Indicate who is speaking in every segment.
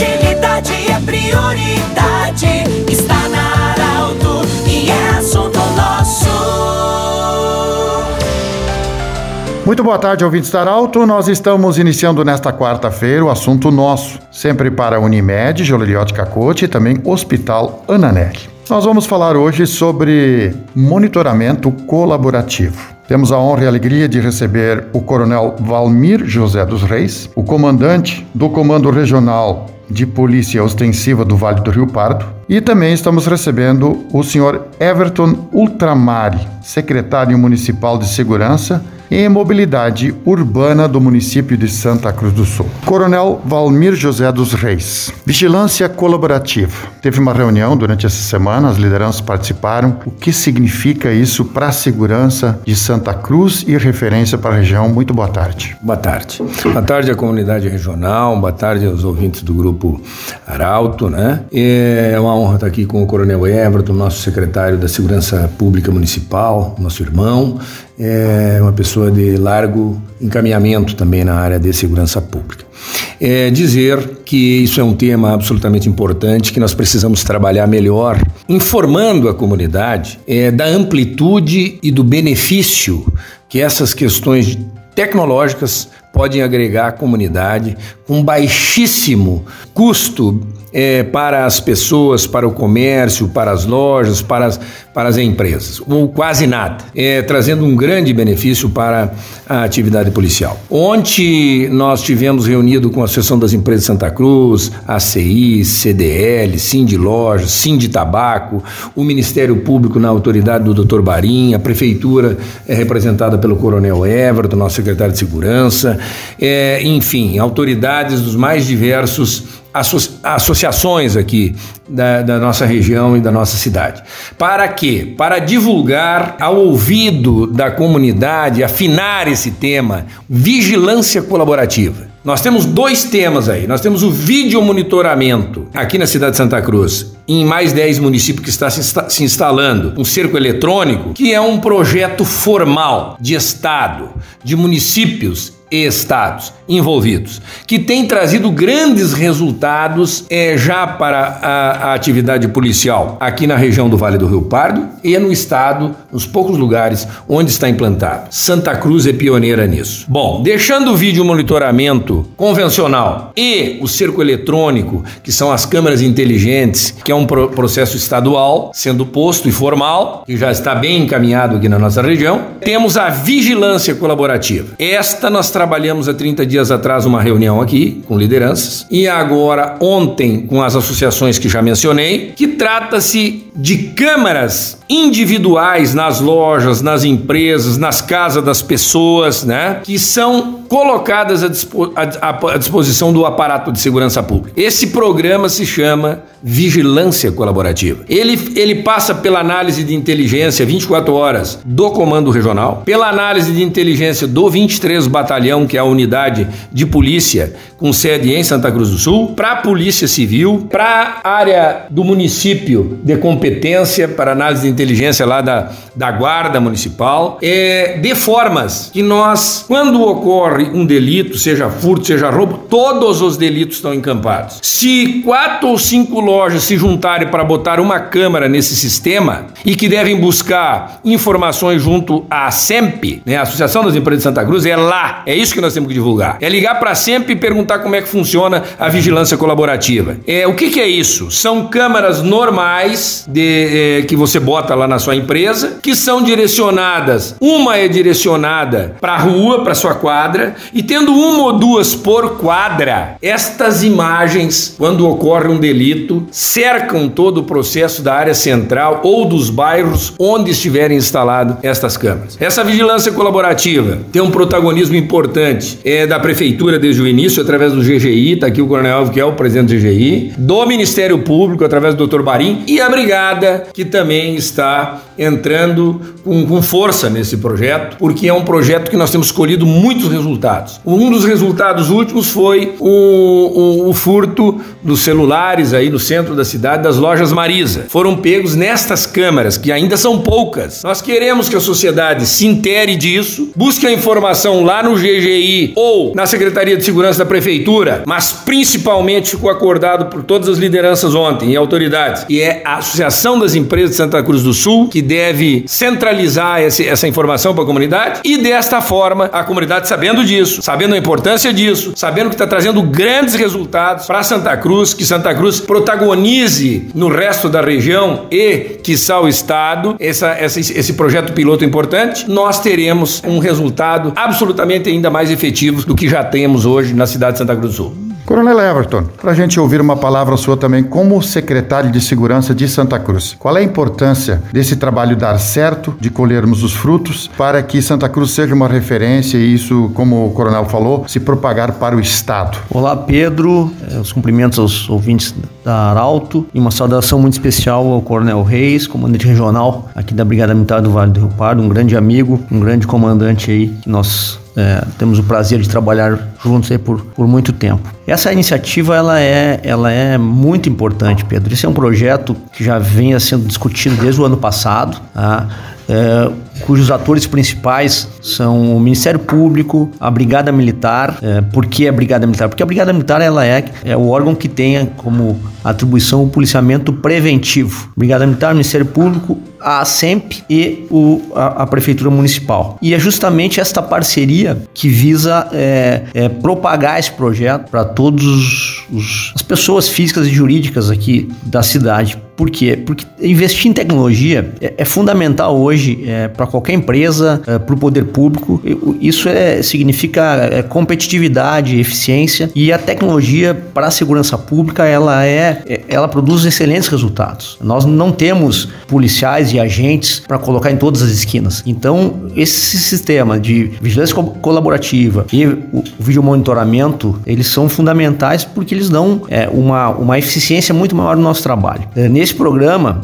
Speaker 1: Agilidade é prioridade. Está na Arauto e é assunto nosso.
Speaker 2: Muito boa tarde, ouvintes da Arauto. Nós estamos iniciando nesta quarta-feira o assunto nosso, sempre para a Unimed, Joliliote Cacote e também Hospital Ananelli. Nós vamos falar hoje sobre monitoramento colaborativo. Temos a honra e a alegria de receber o Coronel Valmir José dos Reis, o comandante do Comando Regional de Polícia Ostensiva do Vale do Rio Pardo, e também estamos recebendo o senhor Everton Ultramari, secretário municipal de Segurança e Mobilidade Urbana do município de Santa Cruz do Sul. Coronel Valmir José dos Reis. Vigilância colaborativa. Teve uma reunião durante essa semana, as lideranças participaram. O que significa isso para a segurança de Santa Cruz e referência para a região? Muito boa tarde.
Speaker 3: Boa tarde. Boa tarde à comunidade regional, boa tarde aos ouvintes do grupo Arauto, né? É uma honra estar aqui com o Coronel Everton, nosso secretário da Segurança Pública Municipal, nosso irmão é uma pessoa de largo encaminhamento também na área de segurança pública. É dizer que isso é um tema absolutamente importante, que nós precisamos trabalhar melhor, informando a comunidade é, da amplitude e do benefício que essas questões tecnológicas podem agregar à comunidade com baixíssimo custo é, para as pessoas, para o comércio, para as lojas, para as, para as empresas, ou quase nada, é, trazendo um grande benefício para a atividade policial. Ontem nós tivemos reunido com a Associação das Empresas de Santa Cruz, ACI, CDL, Sim de Lojas, Sim de Tabaco, o Ministério Público na autoridade do Dr. Barim, a Prefeitura é representada pelo Coronel Everton, nosso secretário de Segurança, é, enfim, autoridades dos mais diversos associações aqui da, da, nossa região e da nossa cidade. Para quê? Para divulgar ao ouvido da comunidade, afinar esse tema, vigilância colaborativa. Nós temos dois temas aí. Nós temos o vídeo monitoramento aqui na cidade de Santa Cruz, em mais 10 municípios que está se instalando um cerco eletrônico, que é um projeto formal de Estado, de municípios estados envolvidos, que tem trazido grandes resultados é, já para a, a, atividade policial aqui na região do Vale do Rio Pardo e no estado, nos poucos lugares onde está implantado. Santa Cruz é pioneira nisso. Bom, deixando o vídeo monitoramento convencional e o cerco eletrônico, que são as câmeras inteligentes, que é um pro processo estadual sendo posto e formal, que já está bem encaminhado aqui na nossa região, temos a vigilância colaborativa. Esta nós trabalhamos há 30 dias atrás uma reunião aqui com lideranças e agora ontem com as associações que já mencionei, que trata-se de câmaras individuais nas lojas, nas empresas, nas casas das pessoas, né, que são colocadas à, dispo à, à disposição do aparato de segurança pública. Esse programa se chama Vigilância Colaborativa. Ele, ele passa pela análise de inteligência 24 horas do Comando Regional, pela análise de inteligência do 23 Batalhão, que é a unidade de polícia com sede em Santa Cruz do Sul, para a Polícia Civil, para a área do município de competência, para análise de inteligência lá da, da Guarda Municipal, é, de formas que nós, quando ocorre um delito, seja furto, seja roubo, todos os delitos estão encampados. Se quatro ou cinco lojas se juntarem para botar uma câmera nesse sistema e que devem buscar informações junto à SEMP, né, a Associação das Empresas de Santa Cruz, é lá, é isso que nós temos que divulgar. É ligar para a SEMP e perguntar como é que funciona a vigilância colaborativa. É, o que, que é isso? São câmeras normais de, é, que você bota lá na sua empresa, que são direcionadas. Uma é direcionada para a rua, para sua quadra, e tendo uma ou duas por quadra, estas imagens, quando ocorre um delito, cercam todo o processo da área central ou dos bairros onde estiverem instaladas estas câmeras. Essa vigilância colaborativa tem um protagonismo importante é da prefeitura desde o início através do GGI, está aqui o Coronel que é o presidente do GGI, do Ministério Público através do Dr. Barim e a brigada que também está entrando com, com força nesse projeto, porque é um projeto que nós temos colhido muitos resultados. Um dos resultados últimos foi o, o, o furto dos celulares aí no centro da cidade das lojas Marisa. Foram pegos nestas câmeras, que ainda são poucas. Nós queremos que a sociedade se intere disso, busque a informação lá no GGI ou na Secretaria de Segurança da Prefeitura, mas principalmente ficou acordado por todas as lideranças ontem e autoridades, e é a Associação das Empresas de Santa Cruz do Sul que deve centralizar esse, essa informação para a comunidade e desta forma a comunidade sabendo disso, sabendo a importância disso, sabendo que está trazendo grandes resultados para Santa Cruz, que Santa Cruz protagonize no resto da região e que o estado essa, essa, esse projeto piloto importante, nós teremos um resultado absolutamente ainda mais efetivo do que já temos hoje na cidade de Santa Cruz do Sul.
Speaker 2: Coronel Everton, para a gente ouvir uma palavra sua também como secretário de Segurança de Santa Cruz. Qual é a importância desse trabalho dar certo, de colhermos os frutos, para que Santa Cruz seja uma referência e isso, como o coronel falou, se propagar para o Estado?
Speaker 4: Olá, Pedro. É, os cumprimentos aos ouvintes da Arauto e uma saudação muito especial ao Coronel Reis, comandante regional aqui da Brigada Militar do Vale do Rio Pardo, um grande amigo, um grande comandante aí que nós é, temos o prazer de trabalhar juntos aí por, por muito tempo. Essa iniciativa ela é, ela é muito importante, Pedro. Esse é um projeto que já vem sendo discutido desde o ano passado. Tá? É, cujos atores principais são o Ministério Público, a Brigada Militar. É, por que a Brigada Militar? Porque a Brigada Militar ela é, é o órgão que tem como atribuição o policiamento preventivo. Brigada Militar, Ministério Público, a SEMP e o, a, a, Prefeitura Municipal. E é justamente esta parceria que visa é, é, propagar esse projeto para todas as pessoas físicas e jurídicas aqui da cidade. Por quê? Porque investir em tecnologia é, é fundamental hoje é, para qualquer empresa, é, para o poder público. Isso é, significa é, competitividade, eficiência e a tecnologia para a segurança pública ela é, é ela produz excelentes resultados. Nós não temos policiais e agentes para colocar em todas as esquinas. Então esse sistema de vigilância colaborativa e o, vídeo monitoramento eles são fundamentais porque eles dão é, uma, uma eficiência muito maior no nosso trabalho. É, nesse programa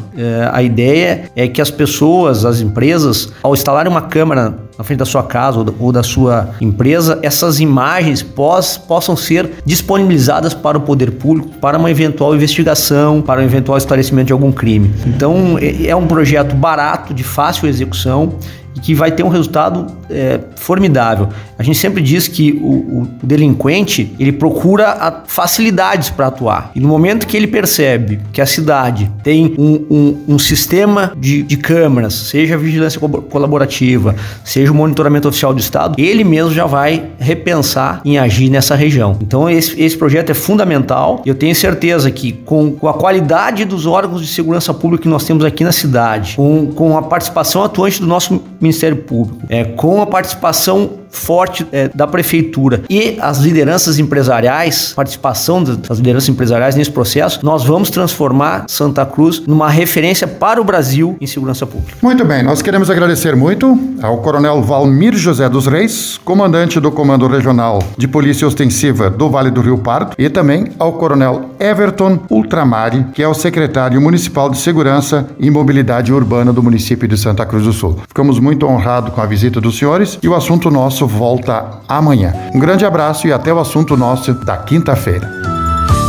Speaker 4: a ideia é que as pessoas, as empresas ao instalar uma câmera na frente da sua casa ou da sua empresa, essas imagens pós, possam ser disponibilizadas para o poder público para uma eventual investigação, para um eventual esclarecimento de algum crime. Então, é, é um projeto barato, de fácil execução e que vai ter um resultado é, formidável. A gente sempre diz que o, o delinquente ele procura facilidades para atuar e no momento que ele percebe que a cidade tem um, um, um sistema de, de, câmeras, seja vigilância colaborativa, seja o monitoramento oficial do Estado, ele mesmo já vai repensar em agir nessa região. Então esse, esse projeto é fundamental. Eu tenho certeza que com, com a qualidade dos órgãos de segurança pública que nós temos aqui na cidade, com, com a participação atuante do nosso Ministério Público, é, com a participação forte é, da prefeitura e as lideranças empresariais, participação das lideranças empresariais nesse processo, nós vamos transformar Santa Cruz numa referência para o Brasil em segurança pública.
Speaker 2: Muito bem, nós queremos agradecer muito ao Coronel Valmir José dos Reis, comandante do Comando Regional de Polícia Ostensiva do Vale do Rio Pardo, e também ao Coronel Everton Ultramari, que é o secretário municipal de Segurança e Mobilidade Urbana do município de Santa Cruz do Sul. Ficamos muito honrados com a visita dos senhores e o assunto nosso volta amanhã. Um grande abraço e até o assunto nosso da quinta-feira.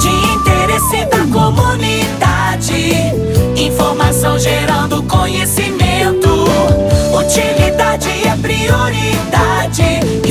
Speaker 1: De interesse da comunidade, informação gerando conhecimento, utilidade é prioridade.